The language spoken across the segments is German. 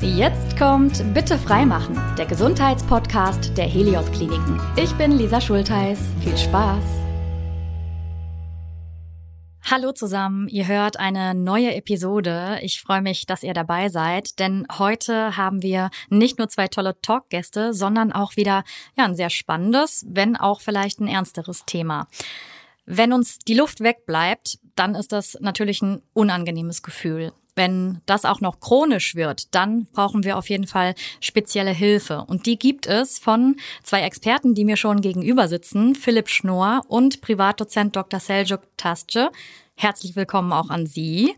Jetzt kommt Bitte freimachen, der Gesundheitspodcast der Helios Kliniken. Ich bin Lisa Schultheiß. Viel Spaß! Hallo zusammen, ihr hört eine neue Episode. Ich freue mich, dass ihr dabei seid, denn heute haben wir nicht nur zwei tolle Talkgäste, sondern auch wieder ja, ein sehr spannendes, wenn auch vielleicht ein ernsteres Thema. Wenn uns die Luft wegbleibt, dann ist das natürlich ein unangenehmes Gefühl. Wenn das auch noch chronisch wird, dann brauchen wir auf jeden Fall spezielle Hilfe. Und die gibt es von zwei Experten, die mir schon gegenüber sitzen, Philipp Schnorr und Privatdozent Dr. Seljuk Tasce. Herzlich willkommen auch an Sie.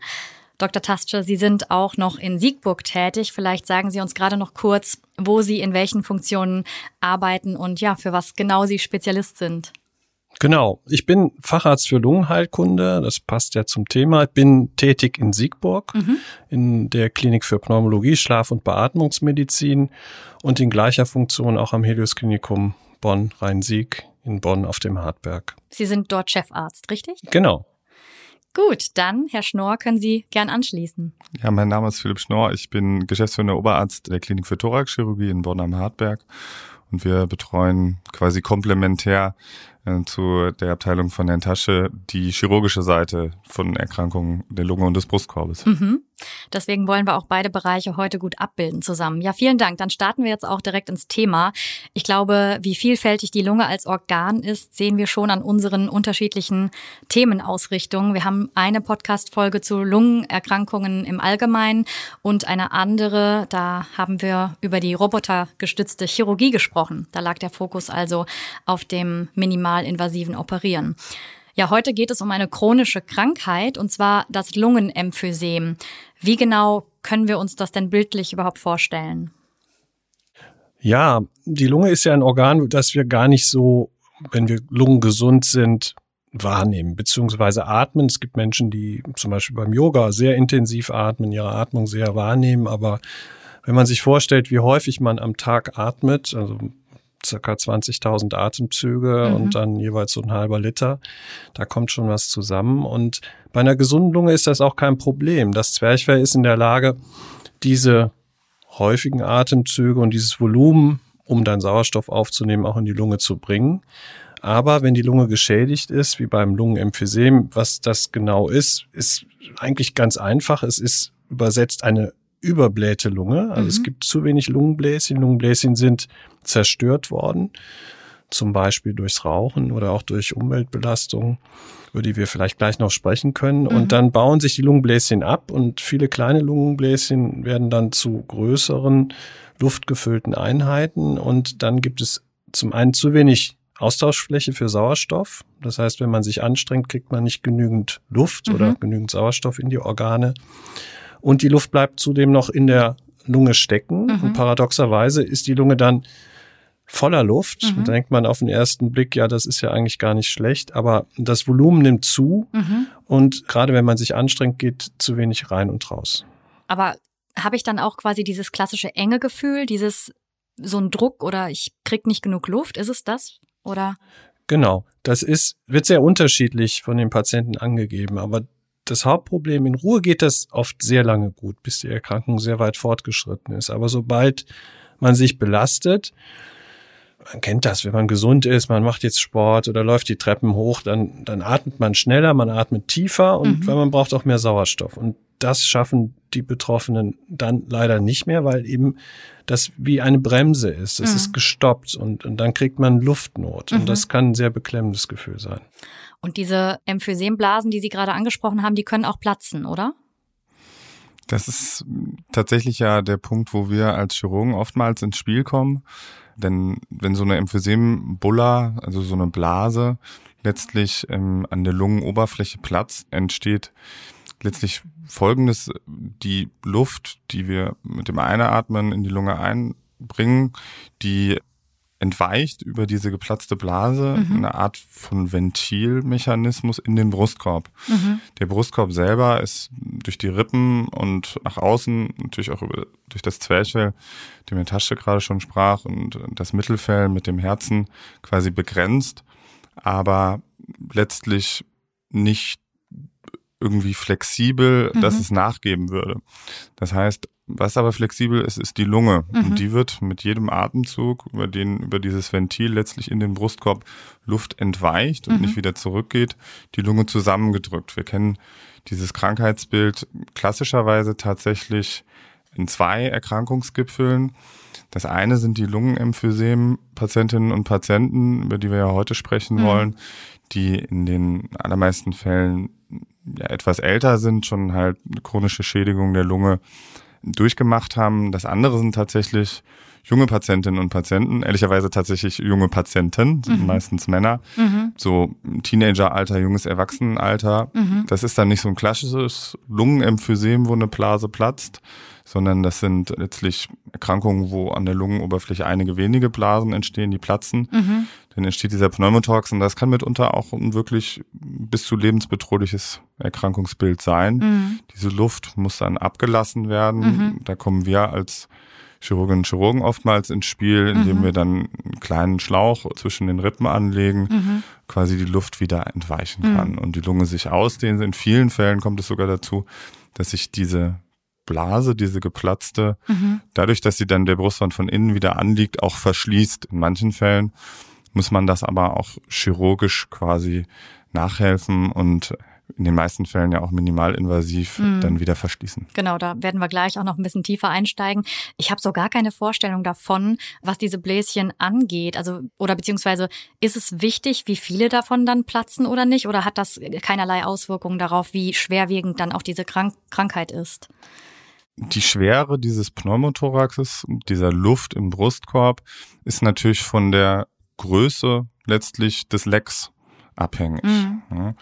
Dr. Tasce, Sie sind auch noch in Siegburg tätig. Vielleicht sagen Sie uns gerade noch kurz, wo Sie in welchen Funktionen arbeiten und ja, für was genau Sie Spezialist sind. Genau. Ich bin Facharzt für Lungenheilkunde. Das passt ja zum Thema. Ich bin tätig in Siegburg mhm. in der Klinik für Pneumologie, Schlaf- und Beatmungsmedizin und in gleicher Funktion auch am Helios Klinikum Bonn-Rhein-Sieg in Bonn auf dem Hartberg. Sie sind dort Chefarzt, richtig? Genau. Gut, dann, Herr Schnorr, können Sie gern anschließen. Ja, mein Name ist Philipp Schnorr. Ich bin geschäftsführender Oberarzt der Klinik für Thoraxchirurgie in Bonn am Hartberg. Und wir betreuen quasi komplementär äh, zu der Abteilung von Herrn Tasche die chirurgische Seite von Erkrankungen der Lunge und des Brustkorbes. Mhm. Deswegen wollen wir auch beide Bereiche heute gut abbilden zusammen. Ja, vielen Dank. Dann starten wir jetzt auch direkt ins Thema. Ich glaube, wie vielfältig die Lunge als Organ ist, sehen wir schon an unseren unterschiedlichen Themenausrichtungen. Wir haben eine Podcast-Folge zu Lungenerkrankungen im Allgemeinen und eine andere, da haben wir über die robotergestützte Chirurgie gesprochen. Da lag der Fokus also auf dem minimal minimalinvasiven Operieren. Ja, heute geht es um eine chronische Krankheit und zwar das Lungenemphysem. Wie genau können wir uns das denn bildlich überhaupt vorstellen? Ja, die Lunge ist ja ein Organ, das wir gar nicht so, wenn wir lungengesund sind, wahrnehmen beziehungsweise atmen. Es gibt Menschen, die zum Beispiel beim Yoga sehr intensiv atmen, ihre Atmung sehr wahrnehmen, aber wenn man sich vorstellt, wie häufig man am Tag atmet, also circa 20.000 Atemzüge mhm. und dann jeweils so ein halber Liter. Da kommt schon was zusammen. Und bei einer gesunden Lunge ist das auch kein Problem. Das Zwerchfell ist in der Lage, diese häufigen Atemzüge und dieses Volumen, um dann Sauerstoff aufzunehmen, auch in die Lunge zu bringen. Aber wenn die Lunge geschädigt ist, wie beim Lungenemphysem, was das genau ist, ist eigentlich ganz einfach. Es ist übersetzt eine überblähte Lunge. Also mhm. es gibt zu wenig Lungenbläschen. Lungenbläschen sind zerstört worden, zum Beispiel durchs Rauchen oder auch durch Umweltbelastung, über die wir vielleicht gleich noch sprechen können. Mhm. Und dann bauen sich die Lungenbläschen ab und viele kleine Lungenbläschen werden dann zu größeren, luftgefüllten Einheiten. Und dann gibt es zum einen zu wenig Austauschfläche für Sauerstoff. Das heißt, wenn man sich anstrengt, kriegt man nicht genügend Luft mhm. oder genügend Sauerstoff in die Organe. Und die Luft bleibt zudem noch in der Lunge stecken. Mhm. Und paradoxerweise ist die Lunge dann voller Luft. Mhm. Da denkt man auf den ersten Blick, ja, das ist ja eigentlich gar nicht schlecht, aber das Volumen nimmt zu mhm. und gerade wenn man sich anstrengt, geht zu wenig rein und raus. Aber habe ich dann auch quasi dieses klassische enge Gefühl, dieses so ein Druck oder ich krieg nicht genug Luft? Ist es das? Oder? Genau. Das ist, wird sehr unterschiedlich von den Patienten angegeben, aber das Hauptproblem, in Ruhe geht das oft sehr lange gut, bis die Erkrankung sehr weit fortgeschritten ist. Aber sobald man sich belastet, man kennt das, wenn man gesund ist, man macht jetzt Sport oder läuft die Treppen hoch, dann, dann atmet man schneller, man atmet tiefer und mhm. weil man braucht auch mehr Sauerstoff. Und das schaffen die Betroffenen dann leider nicht mehr, weil eben das wie eine Bremse ist. Es mhm. ist gestoppt und, und dann kriegt man Luftnot. Mhm. Und das kann ein sehr beklemmendes Gefühl sein. Und diese Emphysemblasen, die Sie gerade angesprochen haben, die können auch platzen, oder? Das ist tatsächlich ja der Punkt, wo wir als Chirurgen oftmals ins Spiel kommen. Denn wenn so eine Emphysembulla, also so eine Blase, letztlich ähm, an der Lungenoberfläche platzt, entsteht letztlich Folgendes. Die Luft, die wir mit dem Einatmen in die Lunge einbringen, die entweicht über diese geplatzte Blase mhm. eine Art von Ventilmechanismus in den Brustkorb. Mhm. Der Brustkorb selber ist durch die Rippen und nach außen natürlich auch über, durch das Zwerchfell, dem der Tasche gerade schon sprach, und das Mittelfell mit dem Herzen quasi begrenzt, aber letztlich nicht irgendwie flexibel, mhm. dass es nachgeben würde. Das heißt, Was aber flexibel ist, ist die Lunge. Mhm. Und die wird mit jedem Atemzug, über den, über dieses Ventil letztlich in den Brustkorb Luft entweicht und mhm. nicht wieder zurückgeht, die Lunge zusammengedrückt. Wir kennen dieses Krankheitsbild klassischerweise tatsächlich in zwei Erkrankungsgipfeln. Das eine sind die Lungenemphysem-Patientinnen und Patienten, über die wir ja heute sprechen mhm. wollen, die in den allermeisten Fällen ja, etwas älter sind, schon halt chronische Schädigung der Lunge durchgemacht haben. Das andere sind tatsächlich junge Patientinnen und Patienten, ehrlicherweise tatsächlich junge Patienten, sind mhm. meistens Männer, mhm. so Teenageralter, junges Erwachsenenalter. Mhm. Das ist dann nicht so ein klassisches Lungenemphysem, wo eine Blase platzt, sondern das sind letztlich Erkrankungen, wo an der Lungenoberfläche einige wenige Blasen entstehen, die platzen. Mhm. Dann entsteht dieser Pneumothorax und das kann mitunter auch ein wirklich bis zu lebensbedrohliches Erkrankungsbild sein. Mhm. Diese Luft muss dann abgelassen werden. Mhm. Da kommen wir als Chirurginnen und Chirurgen oftmals ins Spiel, indem mhm. wir dann einen kleinen Schlauch zwischen den Rippen anlegen, mhm. quasi die Luft wieder entweichen kann mhm. und die Lunge sich ausdehnt. In vielen Fällen kommt es sogar dazu, dass sich diese Blase, diese geplatzte, mhm. dadurch, dass sie dann der Brustwand von innen wieder anliegt, auch verschließt. In manchen Fällen muss man das aber auch chirurgisch quasi nachhelfen und in den meisten Fällen ja auch minimalinvasiv mhm. dann wieder verschließen. Genau, da werden wir gleich auch noch ein bisschen tiefer einsteigen. Ich habe so gar keine Vorstellung davon, was diese Bläschen angeht. Also oder beziehungsweise ist es wichtig, wie viele davon dann platzen oder nicht? Oder hat das keinerlei Auswirkungen darauf, wie schwerwiegend dann auch diese Krank Krankheit ist? Die Schwere dieses Pneumothoraxes, dieser Luft im Brustkorb, ist natürlich von der Größe letztlich des Lecks abhängig. Mhm.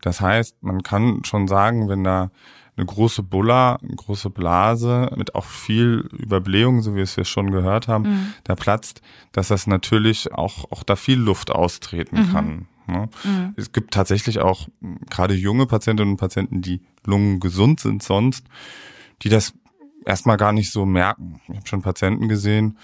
Das heißt, man kann schon sagen, wenn da eine große Bulla, eine große Blase mit auch viel Überblähung, so wie wir es ja schon gehört haben, mhm. da platzt, dass das natürlich auch, auch da viel Luft austreten mhm. kann. Ne? Mhm. Es gibt tatsächlich auch gerade junge Patientinnen und Patienten, die Lungen gesund sind sonst, die das erstmal gar nicht so merken. Ich habe schon Patienten gesehen,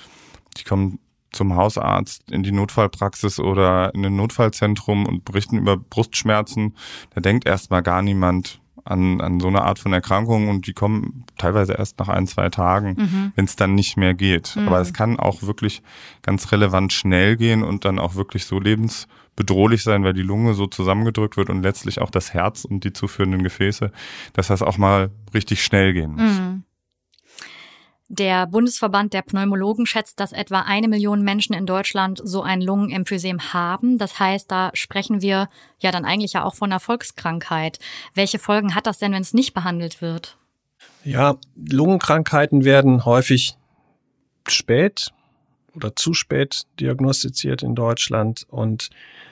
die kommen zum Hausarzt in die Notfallpraxis oder in ein Notfallzentrum und berichten über Brustschmerzen. Da denkt erstmal gar niemand an, an so eine Art von Erkrankung und die kommen teilweise erst nach ein, zwei Tagen, mhm. wenn es dann nicht mehr geht. Mhm. Aber es kann auch wirklich ganz relevant schnell gehen und dann auch wirklich so lebensbedrohlich sein, weil die Lunge so zusammengedrückt wird und letztlich auch das Herz und die zuführenden Gefäße, dass das auch mal richtig schnell gehen muss. Mhm. Der Bundesverband der Pneumologen schätzt, dass etwa eine Million Menschen in Deutschland so ein Lungenemphysem haben. Das heißt, da sprechen wir ja dann eigentlich ja auch von einer Volkskrankheit. Welche Folgen hat das denn, wenn es nicht behandelt wird? Ja, Lungenkrankheiten werden häufig spät oder zu spät diagnostiziert in Deutschland und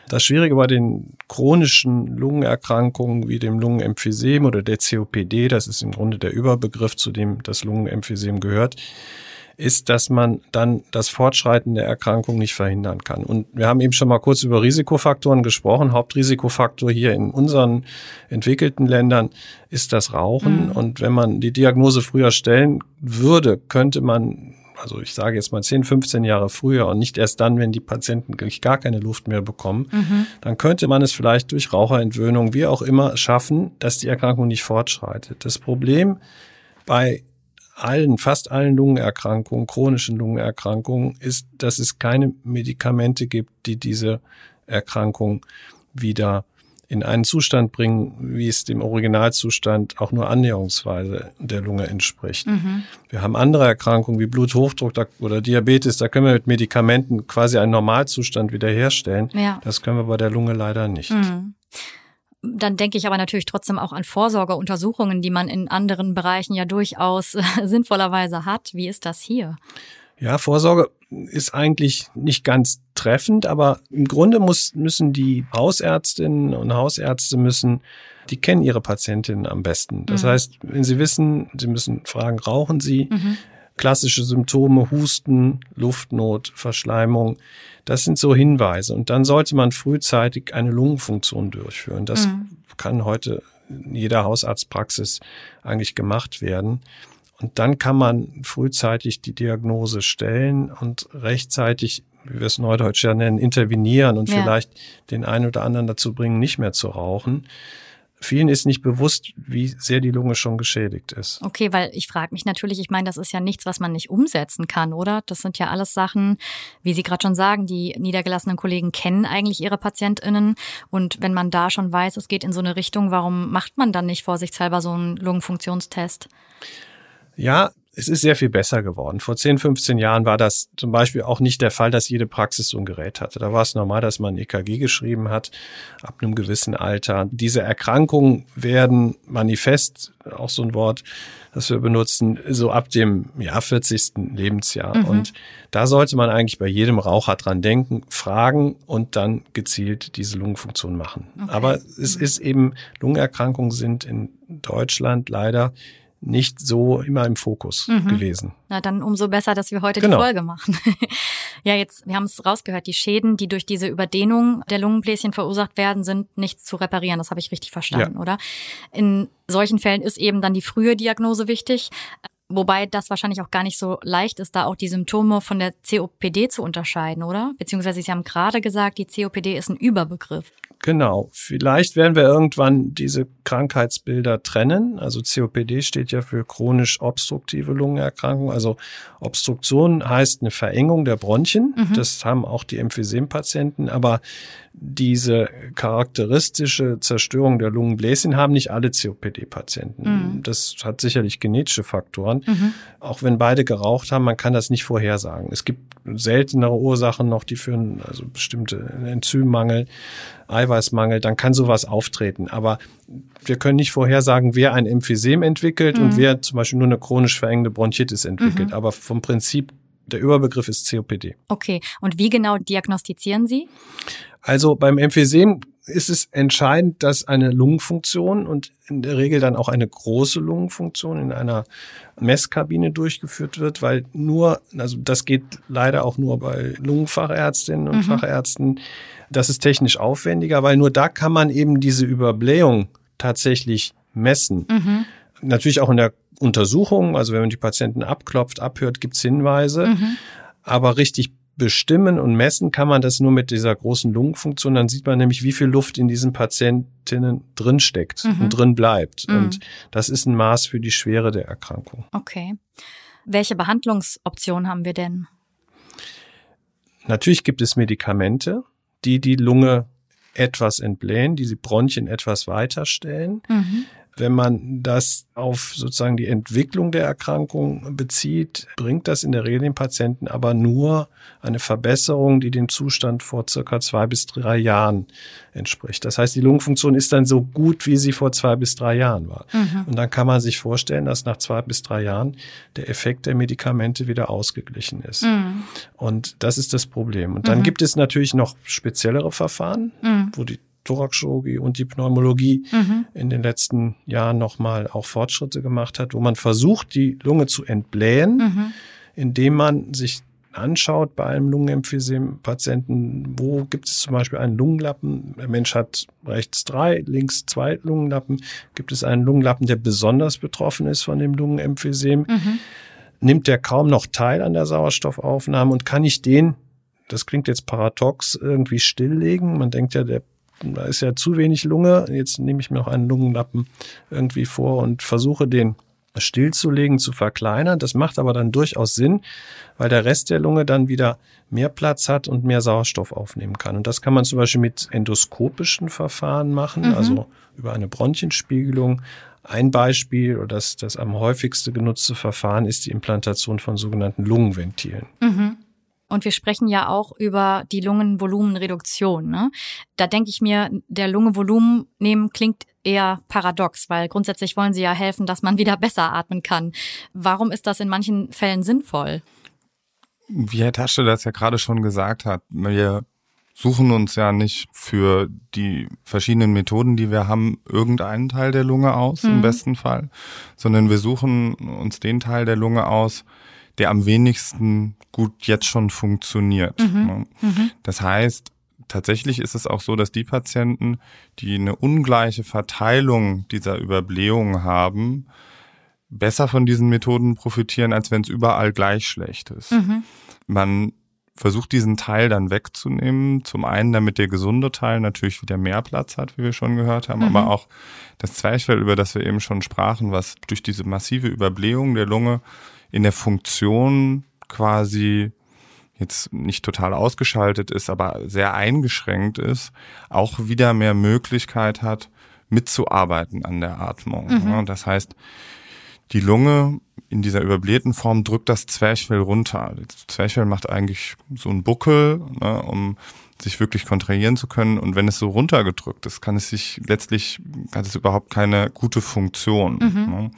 das Schwierige bei den chronischen Lungenerkrankungen wie dem Lungenemphysem oder der COPD, das ist im Grunde der Überbegriff, zu dem das Lungenemphysem gehört, ist, dass man dann das Fortschreiten der Erkrankung nicht verhindern kann. Und wir haben eben schon mal kurz über Risikofaktoren gesprochen. Hauptrisikofaktor hier in unseren entwickelten Ländern ist das Rauchen. Mhm. Und wenn man die Diagnose früher stellen würde, könnte man also ich sage jetzt mal 10, 15 Jahre früher und nicht erst dann, wenn die Patienten gar keine Luft mehr bekommen, mhm. dann könnte man es vielleicht durch Raucherentwöhnung, wie auch immer, schaffen, dass die Erkrankung nicht fortschreitet. Das Problem bei allen, fast allen Lungenerkrankungen, chronischen Lungenerkrankungen, ist, dass es keine Medikamente gibt, die diese Erkrankung wieder in einen Zustand bringen, wie es dem Originalzustand auch nur annäherungsweise der Lunge entspricht. Mhm. Wir haben andere Erkrankungen wie Bluthochdruck oder Diabetes, da können wir mit Medikamenten quasi einen Normalzustand wiederherstellen. Ja. Das können wir bei der Lunge leider nicht. Mhm. Dann denke ich aber natürlich trotzdem auch an Vorsorgeuntersuchungen, die man in anderen Bereichen ja durchaus sinnvollerweise hat. Wie ist das hier? Ja, Vorsorge ist eigentlich nicht ganz treffend, aber im Grunde muss, müssen die Hausärztinnen und Hausärzte müssen, die kennen ihre Patientinnen am besten. Das mhm. heißt, wenn sie wissen, sie müssen fragen, rauchen sie? Mhm. Klassische Symptome, Husten, Luftnot, Verschleimung, das sind so Hinweise. Und dann sollte man frühzeitig eine Lungenfunktion durchführen. Das mhm. kann heute in jeder Hausarztpraxis eigentlich gemacht werden. Und dann kann man frühzeitig die Diagnose stellen und rechtzeitig, wie wir es neudeutsch ja nennen, intervenieren und ja. vielleicht den einen oder anderen dazu bringen, nicht mehr zu rauchen. vielen ist nicht bewusst, wie sehr die Lunge schon geschädigt ist. Okay, weil ich frage mich natürlich, ich meine, das ist ja nichts, was man nicht umsetzen kann, oder? Das sind ja alles Sachen, wie Sie gerade schon sagen, die niedergelassenen Kollegen kennen eigentlich ihre PatientInnen. Und wenn man da schon weiß, es geht in so eine Richtung, warum macht man dann nicht vorsichtshalber so einen Lungenfunktionstest? Ja, es ist sehr viel besser geworden. Vor 10, 15 Jahren war das zum Beispiel auch nicht der Fall, dass jede Praxis so ein Gerät hatte. Da war es normal, dass man EKG geschrieben hat, ab einem gewissen Alter. Diese Erkrankungen werden manifest, auch so ein Wort, das wir benutzen, so ab dem ja, 40. Lebensjahr. Mhm. Und da sollte man eigentlich bei jedem Raucher dran denken, fragen und dann gezielt diese Lungenfunktion machen. Okay. Aber es ist eben, Lungenerkrankungen sind in Deutschland leider nicht so immer im Fokus mhm. gewesen. Na, dann umso besser, dass wir heute genau. die Folge machen. ja, jetzt, wir haben es rausgehört, die Schäden, die durch diese Überdehnung der Lungenbläschen verursacht werden, sind nicht zu reparieren. Das habe ich richtig verstanden, ja. oder? In solchen Fällen ist eben dann die frühe Diagnose wichtig. Wobei das wahrscheinlich auch gar nicht so leicht ist, da auch die Symptome von der COPD zu unterscheiden, oder? Beziehungsweise Sie haben gerade gesagt, die COPD ist ein Überbegriff. Genau. Vielleicht werden wir irgendwann diese Krankheitsbilder trennen. Also COPD steht ja für chronisch obstruktive Lungenerkrankung. Also Obstruktion heißt eine Verengung der Bronchien. Mhm. Das haben auch die Emphysem-Patienten. Aber diese charakteristische Zerstörung der Lungenbläschen haben nicht alle COPD-Patienten. Mhm. Das hat sicherlich genetische Faktoren. Mhm. Auch wenn beide geraucht haben, man kann das nicht vorhersagen. Es gibt seltenere Ursachen noch, die führen, also bestimmte Enzymmangel, Eiweißmangel, dann kann sowas auftreten. Aber wir können nicht vorhersagen, wer ein Emphysem entwickelt mhm. und wer zum Beispiel nur eine chronisch verengende Bronchitis entwickelt. Mhm. Aber vom Prinzip der Überbegriff ist COPD. Okay. Und wie genau diagnostizieren Sie? Also beim Emphysem ist es entscheidend, dass eine Lungenfunktion und in der Regel dann auch eine große Lungenfunktion in einer Messkabine durchgeführt wird, weil nur, also das geht leider auch nur bei Lungenfachärztinnen und mhm. Fachärzten, das ist technisch aufwendiger, weil nur da kann man eben diese Überblähung tatsächlich messen. Mhm. Natürlich auch in der Untersuchung, also wenn man die Patienten abklopft, abhört, gibt's Hinweise. Mhm. Aber richtig bestimmen und messen kann man das nur mit dieser großen Lungenfunktion. Dann sieht man nämlich, wie viel Luft in diesen Patientinnen drin steckt mhm. und drin bleibt. Mhm. Und das ist ein Maß für die Schwere der Erkrankung. Okay. Welche Behandlungsoptionen haben wir denn? Natürlich gibt es Medikamente, die die Lunge etwas entblähen, die die Bronchien etwas weiterstellen. Mhm. Wenn man das auf sozusagen die Entwicklung der Erkrankung bezieht, bringt das in der Regel den Patienten aber nur eine Verbesserung, die dem Zustand vor circa zwei bis drei Jahren entspricht. Das heißt, die Lungenfunktion ist dann so gut, wie sie vor zwei bis drei Jahren war. Mhm. Und dann kann man sich vorstellen, dass nach zwei bis drei Jahren der Effekt der Medikamente wieder ausgeglichen ist. Mhm. Und das ist das Problem. Und dann mhm. gibt es natürlich noch speziellere Verfahren, mhm. wo die Thoraxchirurgie und die Pneumologie mhm. in den letzten Jahren nochmal auch Fortschritte gemacht hat, wo man versucht, die Lunge zu entblähen, mhm. indem man sich anschaut bei einem Lungenemphysem-Patienten, wo gibt es zum Beispiel einen Lungenlappen? Der Mensch hat rechts drei, links zwei Lungenlappen. Gibt es einen Lungenlappen, der besonders betroffen ist von dem Lungenemphysem? Mhm. Nimmt der kaum noch teil an der Sauerstoffaufnahme und kann ich den das klingt jetzt paradox, irgendwie stilllegen. Man denkt ja, der da ist ja zu wenig Lunge. Jetzt nehme ich mir noch einen Lungenlappen irgendwie vor und versuche den stillzulegen, zu verkleinern. Das macht aber dann durchaus Sinn, weil der Rest der Lunge dann wieder mehr Platz hat und mehr Sauerstoff aufnehmen kann. Und das kann man zum Beispiel mit endoskopischen Verfahren machen, mhm. also über eine Bronchienspiegelung. Ein Beispiel oder das, das am häufigste genutzte Verfahren ist die Implantation von sogenannten Lungenventilen. Mhm. Und wir sprechen ja auch über die Lungenvolumenreduktion. Ne? Da denke ich mir, der Lungenvolumen nehmen klingt eher paradox, weil grundsätzlich wollen sie ja helfen, dass man wieder besser atmen kann. Warum ist das in manchen Fällen sinnvoll? Wie Herr Tasche das ja gerade schon gesagt hat, wir suchen uns ja nicht für die verschiedenen Methoden, die wir haben, irgendeinen Teil der Lunge aus, mhm. im besten Fall, sondern wir suchen uns den Teil der Lunge aus, der am wenigsten gut jetzt schon funktioniert. Mhm. Ne? Mhm. Das heißt, tatsächlich ist es auch so, dass die Patienten, die eine ungleiche Verteilung dieser Überblähung haben, besser von diesen Methoden profitieren, als wenn es überall gleich schlecht ist. Mhm. Man versucht diesen Teil dann wegzunehmen. Zum einen, damit der gesunde Teil natürlich wieder mehr Platz hat, wie wir schon gehört haben, mhm. aber auch das Zwerchfell, über das wir eben schon sprachen, was durch diese massive Überblähung der Lunge in der Funktion quasi jetzt nicht total ausgeschaltet ist, aber sehr eingeschränkt ist, auch wieder mehr Möglichkeit hat, mitzuarbeiten an der Atmung. Mhm. Das heißt, die Lunge in dieser überblähten Form drückt das Zwerchfell runter. Das Zwerchfell macht eigentlich so einen Buckel, ne, um sich wirklich kontrahieren zu können. Und wenn es so runtergedrückt ist, kann es sich letztlich, hat es überhaupt keine gute Funktion. Mhm. Ne.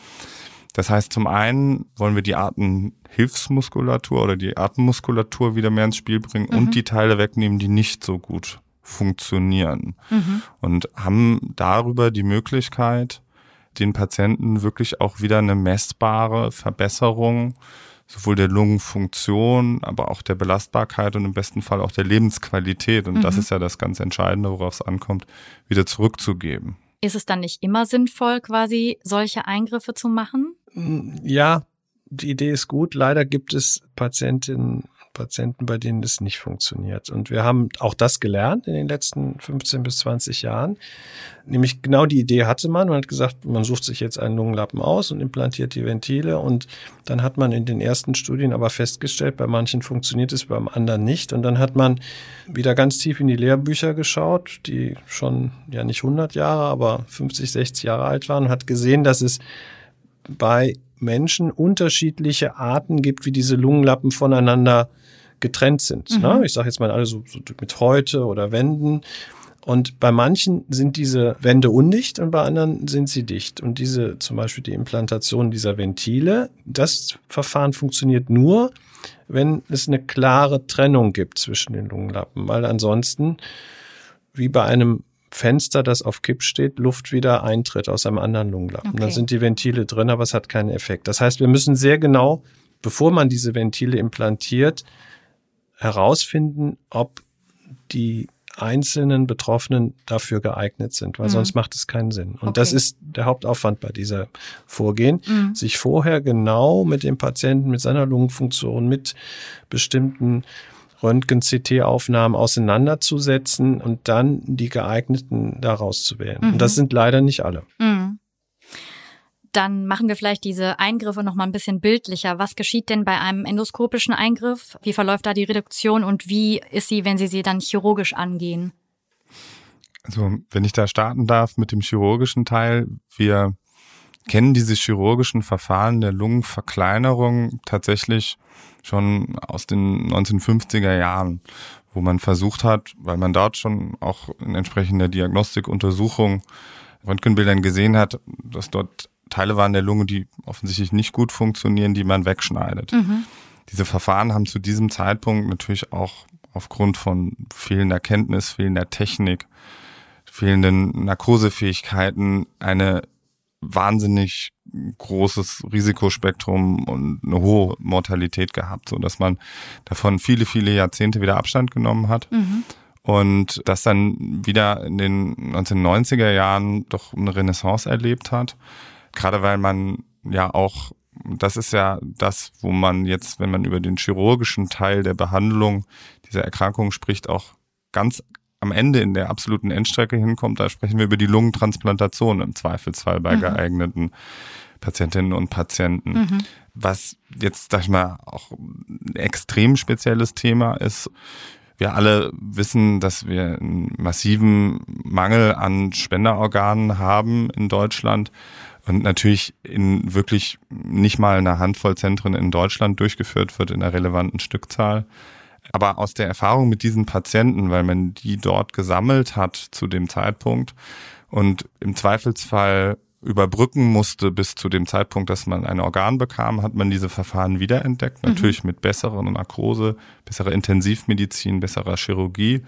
Das heißt, zum einen wollen wir die Atemhilfsmuskulatur oder die Atemmuskulatur wieder mehr ins Spiel bringen mhm. und die Teile wegnehmen, die nicht so gut funktionieren. Mhm. Und haben darüber die Möglichkeit, den Patienten wirklich auch wieder eine messbare Verbesserung sowohl der Lungenfunktion, aber auch der Belastbarkeit und im besten Fall auch der Lebensqualität. Und mhm. das ist ja das ganz Entscheidende, worauf es ankommt, wieder zurückzugeben. Ist es dann nicht immer sinnvoll, quasi solche Eingriffe zu machen? Ja, die Idee ist gut. Leider gibt es Patientinnen Patienten, bei denen das nicht funktioniert. Und wir haben auch das gelernt in den letzten 15 bis 20 Jahren. Nämlich genau die Idee hatte man. Man hat gesagt, man sucht sich jetzt einen Lungenlappen aus und implantiert die Ventile. Und dann hat man in den ersten Studien aber festgestellt, bei manchen funktioniert es, beim anderen nicht. Und dann hat man wieder ganz tief in die Lehrbücher geschaut, die schon ja nicht 100 Jahre, aber 50, 60 Jahre alt waren und hat gesehen, dass es bei Menschen unterschiedliche Arten gibt, wie diese Lungenlappen voneinander getrennt sind. Mhm. Ne? Ich sage jetzt mal alle so, so mit Häute oder Wänden. Und bei manchen sind diese Wände undicht und bei anderen sind sie dicht. Und diese, zum Beispiel die Implantation dieser Ventile, das Verfahren funktioniert nur, wenn es eine klare Trennung gibt zwischen den Lungenlappen, weil ansonsten, wie bei einem Fenster, das auf Kipp steht, Luft wieder eintritt aus einem anderen Lungenlappen. Okay. Dann sind die Ventile drin, aber es hat keinen Effekt. Das heißt, wir müssen sehr genau, bevor man diese Ventile implantiert, herausfinden, ob die einzelnen Betroffenen dafür geeignet sind, weil mhm. sonst macht es keinen Sinn. Und okay. das ist der Hauptaufwand bei dieser Vorgehen, mhm. sich vorher genau mit dem Patienten, mit seiner Lungenfunktion, mit bestimmten Röntgen-CT-Aufnahmen auseinanderzusetzen und dann die geeigneten daraus zu wählen. Mhm. Und das mhm. sind leider nicht alle. Mhm dann machen wir vielleicht diese Eingriffe noch mal ein bisschen bildlicher. Was geschieht denn bei einem endoskopischen Eingriff? Wie verläuft da die Reduktion und wie ist sie, wenn Sie sie dann chirurgisch angehen? Also, wenn ich da starten darf mit dem chirurgischen Teil, wir kennen diese chirurgischen Verfahren der Lungenverkleinerung tatsächlich schon aus den 1950er Jahren, wo man versucht hat, weil man dort schon auch in entsprechender Diagnostikuntersuchung Röntgenbildern gesehen hat, dass dort Teile waren der Lunge, die offensichtlich nicht gut funktionieren, die man wegschneidet. Mhm. Diese Verfahren haben zu diesem Zeitpunkt natürlich auch aufgrund von fehlender Kenntnis, fehlender Technik, fehlenden Narkosefähigkeiten eine wahnsinnig großes Risikospektrum und eine hohe Mortalität gehabt, so dass man davon viele, viele Jahrzehnte wieder Abstand genommen hat. Mhm. Und das dann wieder in den 1990er Jahren doch eine Renaissance erlebt hat. Gerade weil man ja auch, das ist ja das, wo man jetzt, wenn man über den chirurgischen Teil der Behandlung dieser Erkrankung spricht, auch ganz am Ende in der absoluten Endstrecke hinkommt. Da sprechen wir über die Lungentransplantation im Zweifelsfall bei mhm. geeigneten Patientinnen und Patienten. Mhm. Was jetzt, sag ich mal, auch ein extrem spezielles Thema ist, wir alle wissen, dass wir einen massiven Mangel an Spenderorganen haben in Deutschland und natürlich in wirklich nicht mal einer Handvoll Zentren in Deutschland durchgeführt wird in einer relevanten Stückzahl. Aber aus der Erfahrung mit diesen Patienten, weil man die dort gesammelt hat zu dem Zeitpunkt und im Zweifelsfall überbrücken musste bis zu dem Zeitpunkt, dass man ein Organ bekam, hat man diese Verfahren wiederentdeckt. Mhm. Natürlich mit besserer Narkose, besserer Intensivmedizin, besserer Chirurgie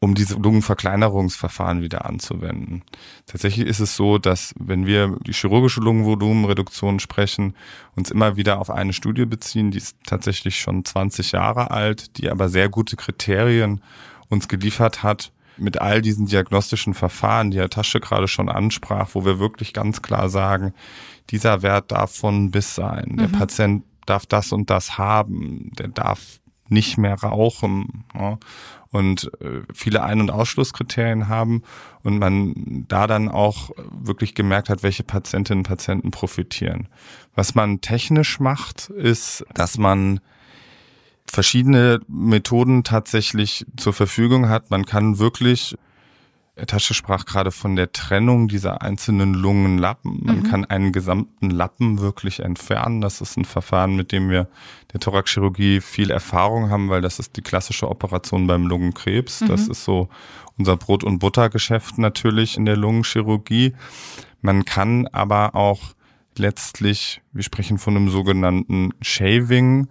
um diese Lungenverkleinerungsverfahren wieder anzuwenden. Tatsächlich ist es so, dass wenn wir die chirurgische Lungenvolumenreduktion sprechen, uns immer wieder auf eine Studie beziehen, die ist tatsächlich schon 20 Jahre alt, die aber sehr gute Kriterien uns geliefert hat, mit all diesen diagnostischen Verfahren, die Herr Tasche gerade schon ansprach, wo wir wirklich ganz klar sagen, dieser Wert darf von bis sein. Der mhm. Patient darf das und das haben. Der darf nicht mehr rauchen ja, und äh, viele Ein- und Ausschlusskriterien haben und man da dann auch wirklich gemerkt hat, welche Patientinnen und Patienten profitieren. Was man technisch macht, ist, dass man verschiedene Methoden tatsächlich zur Verfügung hat. Man kann wirklich Tasche sprach gerade von der Trennung dieser einzelnen Lungenlappen. Man mhm. kann einen gesamten Lappen wirklich entfernen. Das ist ein Verfahren, mit dem wir der Thoraxchirurgie viel Erfahrung haben, weil das ist die klassische Operation beim Lungenkrebs. Mhm. Das ist so unser Brot- und Buttergeschäft natürlich in der Lungenchirurgie. Man kann aber auch letztlich, wir sprechen von einem sogenannten Shaving,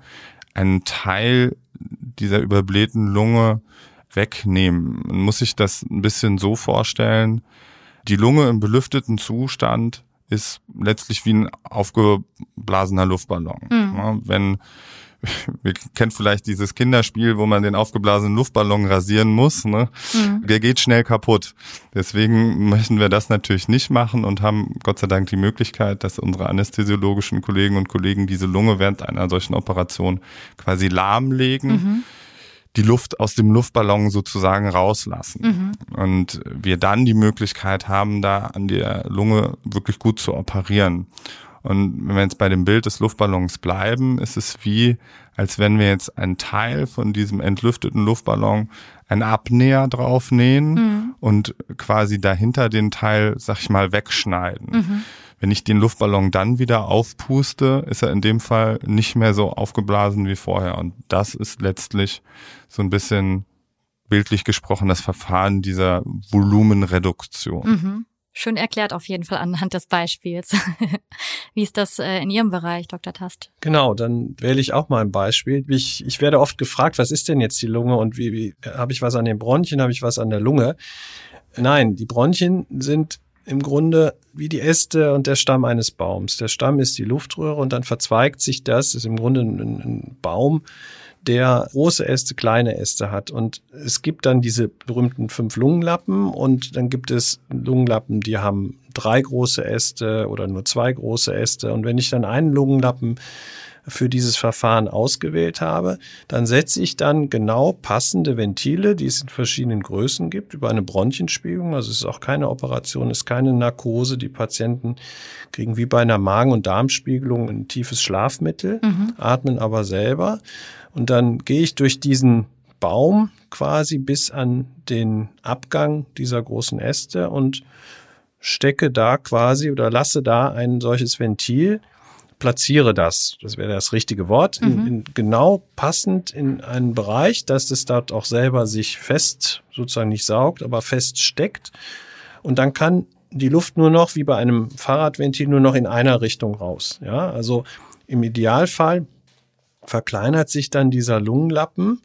einen Teil dieser überblähten Lunge wegnehmen. Man muss sich das ein bisschen so vorstellen. Die Lunge im belüfteten Zustand ist letztlich wie ein aufgeblasener Luftballon. Mhm. Ja, wenn wir kennen vielleicht dieses Kinderspiel, wo man den aufgeblasenen Luftballon rasieren muss. Ne? Mhm. Der geht schnell kaputt. Deswegen möchten wir das natürlich nicht machen und haben Gott sei Dank die Möglichkeit, dass unsere anästhesiologischen Kollegen und Kollegen diese Lunge während einer solchen Operation quasi lahmlegen. Mhm die Luft aus dem Luftballon sozusagen rauslassen. Mhm. Und wir dann die Möglichkeit haben, da an der Lunge wirklich gut zu operieren. Und wenn wir jetzt bei dem Bild des Luftballons bleiben, ist es wie, als wenn wir jetzt einen Teil von diesem entlüfteten Luftballon ein Abnäher draufnähen mhm. und quasi dahinter den Teil, sag ich mal, wegschneiden. Mhm. Wenn ich den Luftballon dann wieder aufpuste, ist er in dem Fall nicht mehr so aufgeblasen wie vorher. Und das ist letztlich so ein bisschen bildlich gesprochen das Verfahren dieser Volumenreduktion. Mhm. Schön erklärt auf jeden Fall anhand des Beispiels. Wie ist das äh, in Ihrem Bereich, Dr. Tast? Genau, dann wähle ich auch mal ein Beispiel. Ich, ich werde oft gefragt, was ist denn jetzt die Lunge und wie, wie habe ich was an den Bronchien, habe ich was an der Lunge? Nein, die Bronchien sind im Grunde wie die Äste und der Stamm eines Baums. Der Stamm ist die Luftröhre und dann verzweigt sich das, ist im Grunde ein, ein Baum, der große Äste, kleine Äste hat. Und es gibt dann diese berühmten fünf Lungenlappen und dann gibt es Lungenlappen, die haben drei große Äste oder nur zwei große Äste. Und wenn ich dann einen Lungenlappen für dieses Verfahren ausgewählt habe, dann setze ich dann genau passende Ventile, die es in verschiedenen Größen gibt, über eine Bronchienspiegelung. Also es ist auch keine Operation, es ist keine Narkose. Die Patienten kriegen wie bei einer Magen- und Darmspiegelung ein tiefes Schlafmittel, mhm. atmen aber selber. Und dann gehe ich durch diesen Baum quasi bis an den Abgang dieser großen Äste und stecke da quasi oder lasse da ein solches Ventil platziere das, das wäre das richtige Wort, in, mhm. in genau passend in einen Bereich, dass es dort auch selber sich fest, sozusagen nicht saugt, aber fest steckt. Und dann kann die Luft nur noch, wie bei einem Fahrradventil, nur noch in einer Richtung raus. Ja, also im Idealfall verkleinert sich dann dieser Lungenlappen.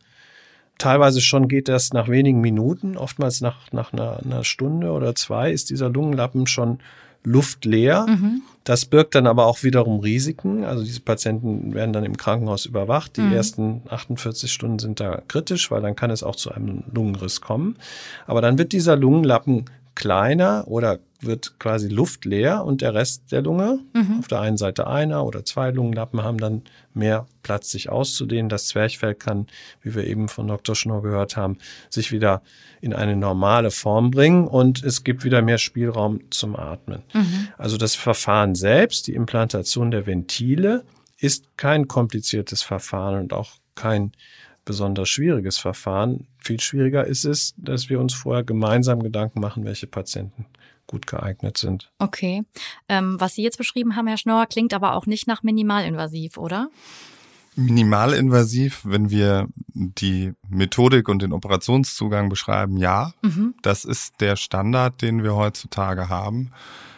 Teilweise schon geht das nach wenigen Minuten, oftmals nach, nach einer, einer Stunde oder zwei ist dieser Lungenlappen schon luftleer. Mhm. Das birgt dann aber auch wiederum Risiken. Also diese Patienten werden dann im Krankenhaus überwacht. Die mhm. ersten 48 Stunden sind da kritisch, weil dann kann es auch zu einem Lungenriss kommen. Aber dann wird dieser Lungenlappen kleiner oder wird quasi luftleer und der Rest der Lunge, mhm. auf der einen Seite einer oder zwei Lungenlappen, haben dann mehr Platz, sich auszudehnen. Das Zwerchfell kann, wie wir eben von Dr. Schnorr gehört haben, sich wieder in eine normale Form bringen und es gibt wieder mehr Spielraum zum Atmen. Mhm. Also das Verfahren selbst, die Implantation der Ventile, ist kein kompliziertes Verfahren und auch kein besonders schwieriges Verfahren. Viel schwieriger ist es, dass wir uns vorher gemeinsam Gedanken machen, welche Patienten gut geeignet sind. Okay. Ähm, was Sie jetzt beschrieben haben, Herr Schnorr, klingt aber auch nicht nach minimalinvasiv, oder? Minimalinvasiv, wenn wir die Methodik und den Operationszugang beschreiben, ja. Mhm. Das ist der Standard, den wir heutzutage haben.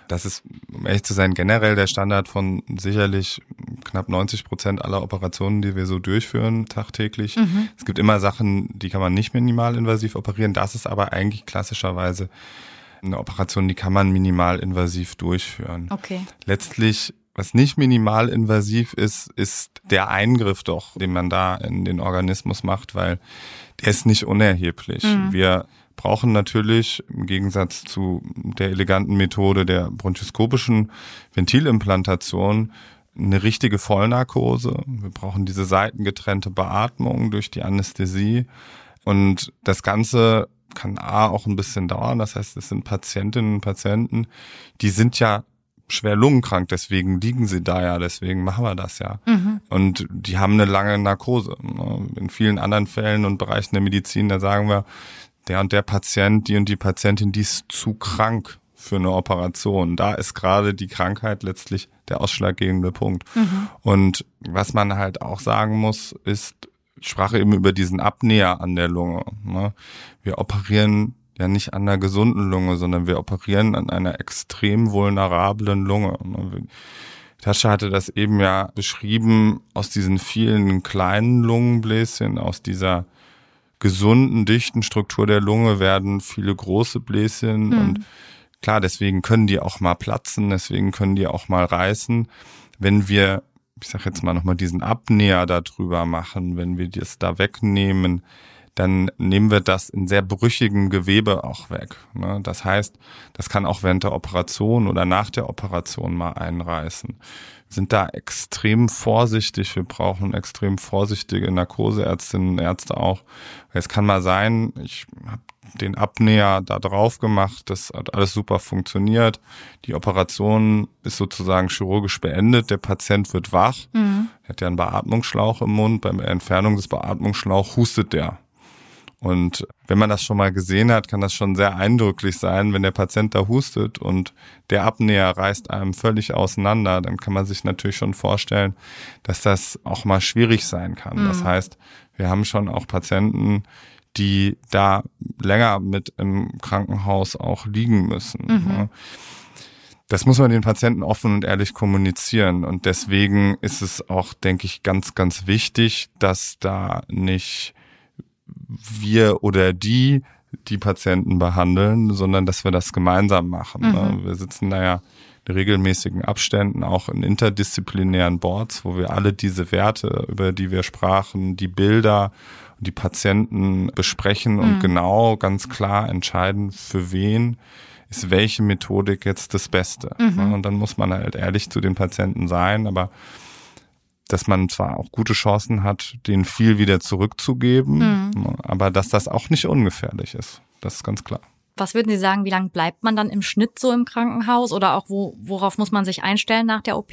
Das ist, um ehrlich zu sein, generell der Standard von sicherlich knapp 90 Prozent aller Operationen, die wir so durchführen tagtäglich. Mhm. Es gibt immer Sachen, die kann man nicht minimalinvasiv operieren. Das ist aber eigentlich klassischerweise eine Operation, die kann man minimalinvasiv durchführen. Okay. Letztlich was nicht minimalinvasiv ist, ist der Eingriff doch, den man da in den Organismus macht, weil der ist nicht unerheblich. Mhm. Wir brauchen natürlich im Gegensatz zu der eleganten Methode der bronchoskopischen Ventilimplantation eine richtige Vollnarkose. Wir brauchen diese seitengetrennte Beatmung durch die Anästhesie. Und das Ganze kann A auch ein bisschen dauern. Das heißt, es sind Patientinnen und Patienten, die sind ja schwer lungenkrank, deswegen liegen sie da ja, deswegen machen wir das ja. Mhm. Und die haben eine lange Narkose. In vielen anderen Fällen und Bereichen der Medizin, da sagen wir, der und der Patient, die und die Patientin, die ist zu krank für eine Operation. Da ist gerade die Krankheit letztlich der ausschlaggebende Punkt. Mhm. Und was man halt auch sagen muss, ist, ich sprach eben über diesen Abnäher an der Lunge. Ne? Wir operieren ja nicht an einer gesunden Lunge, sondern wir operieren an einer extrem vulnerablen Lunge. Ne? Tascha hatte das eben ja beschrieben, aus diesen vielen kleinen Lungenbläschen, aus dieser gesunden, dichten Struktur der Lunge werden viele große Bläschen mhm. und klar, deswegen können die auch mal platzen, deswegen können die auch mal reißen. Wenn wir, ich sag jetzt mal nochmal diesen Abnäher darüber machen, wenn wir das da wegnehmen, dann nehmen wir das in sehr brüchigem Gewebe auch weg. Ne? Das heißt, das kann auch während der Operation oder nach der Operation mal einreißen. Wir sind da extrem vorsichtig. Wir brauchen extrem vorsichtige Narkoseärztinnen und Ärzte auch. Es kann mal sein, ich habe den Abnäher da drauf gemacht, das hat alles super funktioniert. Die Operation ist sozusagen chirurgisch beendet, der Patient wird wach, mhm. er hat ja einen Beatmungsschlauch im Mund, bei der Entfernung des Beatmungsschlauchs hustet der. Und wenn man das schon mal gesehen hat, kann das schon sehr eindrücklich sein, wenn der Patient da hustet und der Abnäher reißt einem völlig auseinander, dann kann man sich natürlich schon vorstellen, dass das auch mal schwierig sein kann. Mhm. Das heißt, wir haben schon auch Patienten, die da länger mit im Krankenhaus auch liegen müssen. Mhm. Das muss man den Patienten offen und ehrlich kommunizieren. Und deswegen ist es auch, denke ich, ganz, ganz wichtig, dass da nicht wir oder die die Patienten behandeln, sondern dass wir das gemeinsam machen. Ne? Mhm. Ne? Wir sitzen da ja in regelmäßigen Abständen auch in interdisziplinären Boards, wo wir alle diese Werte, über die wir sprachen, die Bilder die Patienten besprechen und mhm. genau ganz klar entscheiden, für wen ist welche Methodik jetzt das Beste. Mhm. Ne? Und dann muss man halt ehrlich zu den Patienten sein, aber dass man zwar auch gute Chancen hat, denen viel wieder zurückzugeben, mhm. aber dass das auch nicht ungefährlich ist. Das ist ganz klar. Was würden Sie sagen, wie lange bleibt man dann im Schnitt so im Krankenhaus oder auch wo, worauf muss man sich einstellen nach der OP?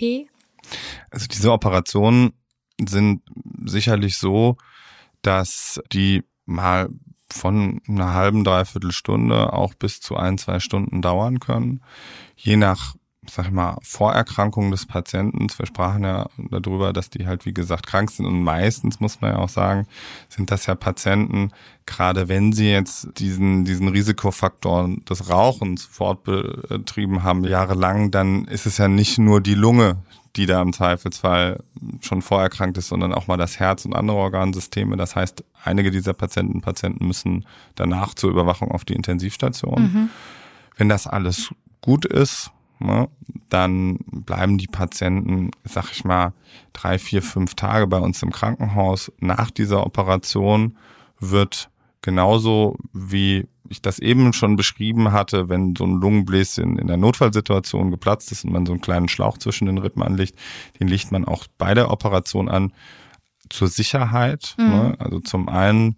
Also diese Operationen sind sicherlich so, dass die mal von einer halben, dreiviertel Stunde auch bis zu ein, zwei Stunden dauern können. Je nach sag ich mal, Vorerkrankungen des Patienten. Wir sprachen ja darüber, dass die halt, wie gesagt, krank sind. Und meistens, muss man ja auch sagen, sind das ja Patienten, gerade wenn sie jetzt diesen, diesen Risikofaktor des Rauchens fortbetrieben haben, jahrelang, dann ist es ja nicht nur die Lunge, die da im Zweifelsfall schon vorerkrankt ist, sondern auch mal das Herz und andere Organsysteme. Das heißt, einige dieser Patienten Patienten müssen danach zur Überwachung auf die Intensivstation. Mhm. Wenn das alles gut ist, ne, dann bleiben die Patienten, sag ich mal, drei, vier, fünf Tage bei uns im Krankenhaus. Nach dieser Operation wird genauso wie ich das eben schon beschrieben hatte, wenn so ein Lungenbläschen in der Notfallsituation geplatzt ist und man so einen kleinen Schlauch zwischen den Rippen anlegt, den legt man auch bei der Operation an zur Sicherheit. Mhm. Ne? Also zum einen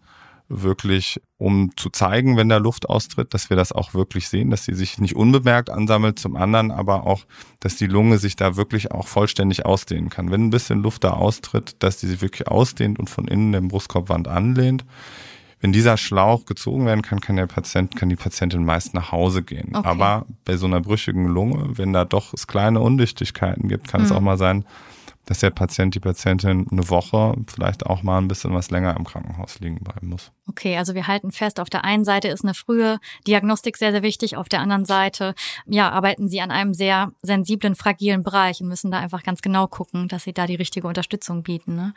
wirklich, um zu zeigen, wenn da Luft austritt, dass wir das auch wirklich sehen, dass sie sich nicht unbemerkt ansammelt, zum anderen aber auch, dass die Lunge sich da wirklich auch vollständig ausdehnen kann. Wenn ein bisschen Luft da austritt, dass die sich wirklich ausdehnt und von innen den Brustkorbwand anlehnt. Wenn dieser Schlauch gezogen werden kann, kann der Patient, kann die Patientin meist nach Hause gehen. Okay. Aber bei so einer brüchigen Lunge, wenn da doch es kleine Undichtigkeiten gibt, kann mhm. es auch mal sein, dass der Patient, die Patientin eine Woche, vielleicht auch mal ein bisschen was länger im Krankenhaus liegen bleiben muss. Okay, also wir halten fest, auf der einen Seite ist eine frühe Diagnostik sehr, sehr wichtig, auf der anderen Seite, ja, arbeiten Sie an einem sehr sensiblen, fragilen Bereich und müssen da einfach ganz genau gucken, dass Sie da die richtige Unterstützung bieten. Ne?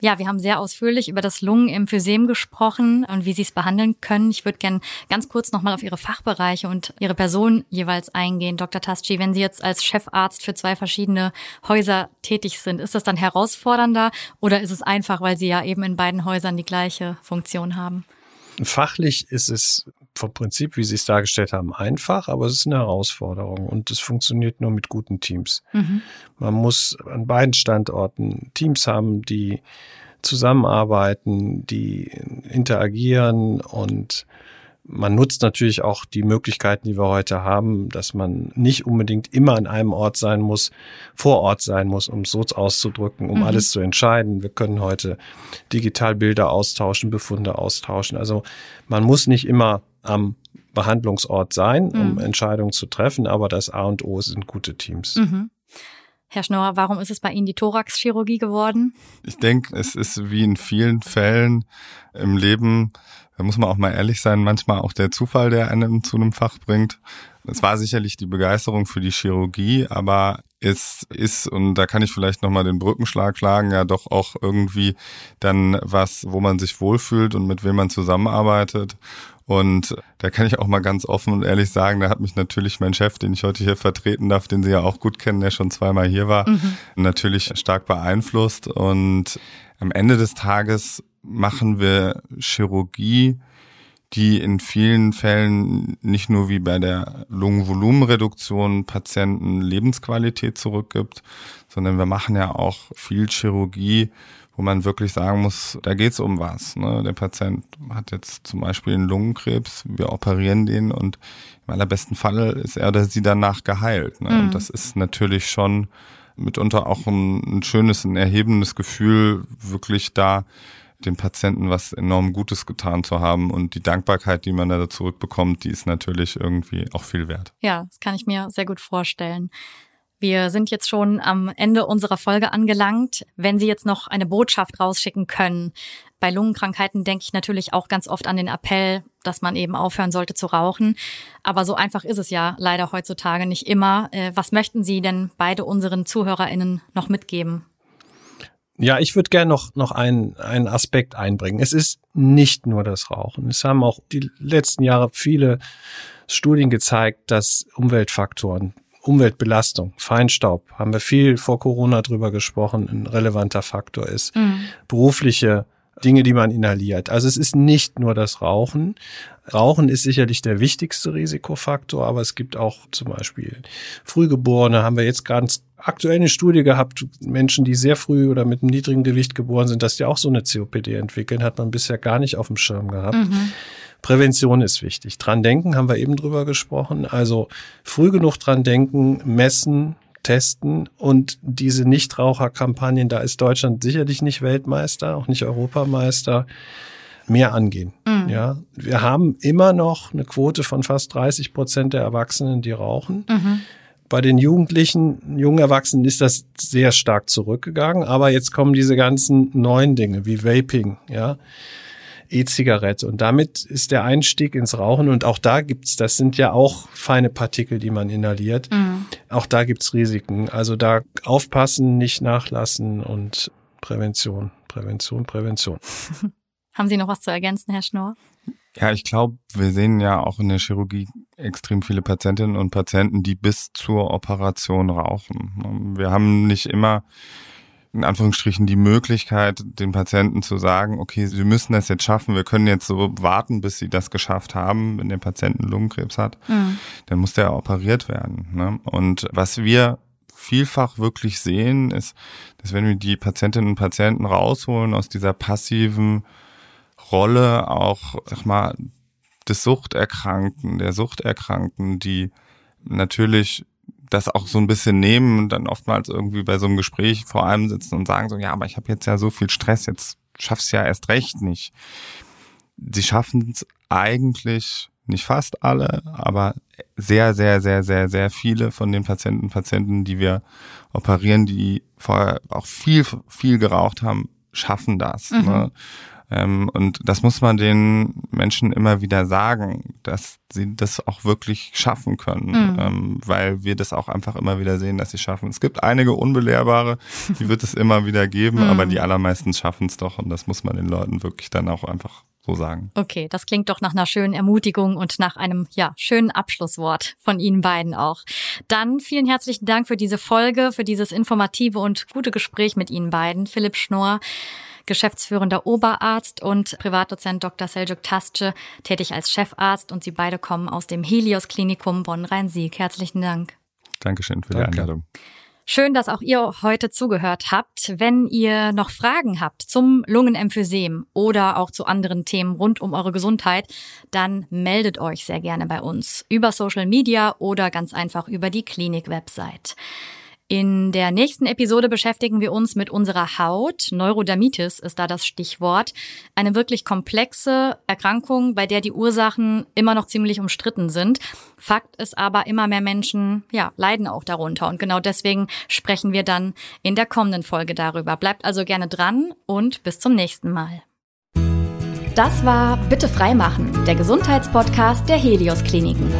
Ja, wir haben sehr ausführlich über das Lungenemphysem gesprochen und wie Sie es behandeln können. Ich würde gerne ganz kurz nochmal auf Ihre Fachbereiche und Ihre Person jeweils eingehen. Dr. Tasci, wenn Sie jetzt als Chefarzt für zwei verschiedene Häuser tätig sind, ist das dann herausfordernder oder ist es einfach, weil Sie ja eben in beiden Häusern die gleiche Funktion haben? Fachlich ist es vom Prinzip, wie Sie es dargestellt haben, einfach, aber es ist eine Herausforderung und es funktioniert nur mit guten Teams. Mhm. Man muss an beiden Standorten Teams haben, die zusammenarbeiten, die interagieren und man nutzt natürlich auch die Möglichkeiten, die wir heute haben, dass man nicht unbedingt immer an einem Ort sein muss, vor Ort sein muss, um es so auszudrücken, um mhm. alles zu entscheiden. Wir können heute digital Bilder austauschen, Befunde austauschen. Also man muss nicht immer am Behandlungsort sein, um mhm. Entscheidungen zu treffen, aber das A und O sind gute Teams. Mhm. Herr Schnorr, warum ist es bei Ihnen die Thoraxchirurgie geworden? Ich denke, es ist wie in vielen Fällen im Leben, da muss man auch mal ehrlich sein, manchmal auch der Zufall, der einen zu einem Fach bringt. Es war sicherlich die Begeisterung für die Chirurgie, aber es ist, und da kann ich vielleicht nochmal den Brückenschlag schlagen, ja doch auch irgendwie dann was, wo man sich wohlfühlt und mit wem man zusammenarbeitet. Und da kann ich auch mal ganz offen und ehrlich sagen, da hat mich natürlich mein Chef, den ich heute hier vertreten darf, den Sie ja auch gut kennen, der schon zweimal hier war, mhm. natürlich stark beeinflusst. Und am Ende des Tages machen wir Chirurgie, die in vielen Fällen nicht nur wie bei der Lungenvolumenreduktion Patienten Lebensqualität zurückgibt, sondern wir machen ja auch viel Chirurgie, wo man wirklich sagen muss, da geht's um was. Ne? Der Patient hat jetzt zum Beispiel einen Lungenkrebs, wir operieren den und im allerbesten Fall ist er oder sie danach geheilt. Ne? Mhm. Und das ist natürlich schon mitunter auch ein, ein schönes, ein erhebendes Gefühl, wirklich da dem Patienten was enorm Gutes getan zu haben und die Dankbarkeit, die man da zurückbekommt, die ist natürlich irgendwie auch viel wert. Ja, das kann ich mir sehr gut vorstellen. Wir sind jetzt schon am Ende unserer Folge angelangt. Wenn Sie jetzt noch eine Botschaft rausschicken können, bei Lungenkrankheiten denke ich natürlich auch ganz oft an den Appell, dass man eben aufhören sollte zu rauchen. Aber so einfach ist es ja leider heutzutage nicht immer. Äh, was möchten Sie denn beide unseren ZuhörerInnen noch mitgeben? Ja, ich würde gerne noch, noch einen, einen Aspekt einbringen. Es ist nicht nur das Rauchen. Es haben auch die letzten Jahre viele Studien gezeigt, dass Umweltfaktoren Umweltbelastung, Feinstaub, haben wir viel vor Corona drüber gesprochen, ein relevanter Faktor ist. Mhm. Berufliche Dinge, die man inhaliert. Also es ist nicht nur das Rauchen. Rauchen ist sicherlich der wichtigste Risikofaktor, aber es gibt auch zum Beispiel Frühgeborene, haben wir jetzt ganz aktuell eine Studie gehabt, Menschen, die sehr früh oder mit einem niedrigen Gewicht geboren sind, dass die auch so eine COPD entwickeln, hat man bisher gar nicht auf dem Schirm gehabt. Mhm. Prävention ist wichtig. Dran denken haben wir eben drüber gesprochen. Also früh genug dran denken, messen, testen und diese Nichtraucherkampagnen, da ist Deutschland sicherlich nicht Weltmeister, auch nicht Europameister, mehr angehen. Mhm. Ja, wir haben immer noch eine Quote von fast 30 Prozent der Erwachsenen, die rauchen. Mhm. Bei den Jugendlichen, jungen Erwachsenen ist das sehr stark zurückgegangen, aber jetzt kommen diese ganzen neuen Dinge wie Vaping, ja. E-Zigarette. Und damit ist der Einstieg ins Rauchen und auch da gibt's, das sind ja auch feine Partikel, die man inhaliert. Mhm. Auch da gibt's Risiken. Also da aufpassen, nicht nachlassen und Prävention, Prävention, Prävention. Haben Sie noch was zu ergänzen, Herr Schnorr? Ja, ich glaube, wir sehen ja auch in der Chirurgie extrem viele Patientinnen und Patienten, die bis zur Operation rauchen. Wir haben nicht immer in Anführungsstrichen die Möglichkeit, den Patienten zu sagen, okay, sie müssen das jetzt schaffen, wir können jetzt so warten, bis sie das geschafft haben, wenn der Patient einen Lungenkrebs hat, mhm. dann muss der operiert werden. Ne? Und was wir vielfach wirklich sehen, ist, dass wenn wir die Patientinnen und Patienten rausholen aus dieser passiven Rolle auch, sag mal, des Suchterkrankten, der Suchterkrankten, die natürlich das auch so ein bisschen nehmen und dann oftmals irgendwie bei so einem Gespräch vor allem sitzen und sagen so, ja, aber ich habe jetzt ja so viel Stress, jetzt schaff's ja erst recht nicht. Sie schaffen es eigentlich nicht fast alle, aber sehr, sehr, sehr, sehr, sehr viele von den Patienten Patienten, die wir operieren, die vorher auch viel, viel geraucht haben, schaffen das. Mhm. Ne? Ähm, und das muss man den Menschen immer wieder sagen, dass sie das auch wirklich schaffen können, mhm. ähm, weil wir das auch einfach immer wieder sehen, dass sie schaffen. Es gibt einige Unbelehrbare, die wird es immer wieder geben, mhm. aber die allermeisten schaffen es doch und das muss man den Leuten wirklich dann auch einfach so sagen. Okay, das klingt doch nach einer schönen Ermutigung und nach einem ja schönen Abschlusswort von Ihnen beiden auch. Dann vielen herzlichen Dank für diese Folge, für dieses informative und gute Gespräch mit Ihnen beiden, Philipp Schnorr geschäftsführender Oberarzt und Privatdozent Dr. Seljuk Tasce, tätig als Chefarzt und Sie beide kommen aus dem Helios Klinikum Bonn-Rhein-Sieg. Herzlichen Dank. Dankeschön für Danke. die Einladung. Schön, dass auch ihr heute zugehört habt. Wenn ihr noch Fragen habt zum Lungenemphysem oder auch zu anderen Themen rund um eure Gesundheit, dann meldet euch sehr gerne bei uns über Social Media oder ganz einfach über die Klinik-Website. In der nächsten Episode beschäftigen wir uns mit unserer Haut. Neurodermitis ist da das Stichwort. Eine wirklich komplexe Erkrankung, bei der die Ursachen immer noch ziemlich umstritten sind. Fakt ist aber, immer mehr Menschen, ja, leiden auch darunter. Und genau deswegen sprechen wir dann in der kommenden Folge darüber. Bleibt also gerne dran und bis zum nächsten Mal. Das war Bitte freimachen, der Gesundheitspodcast der Helios Kliniken.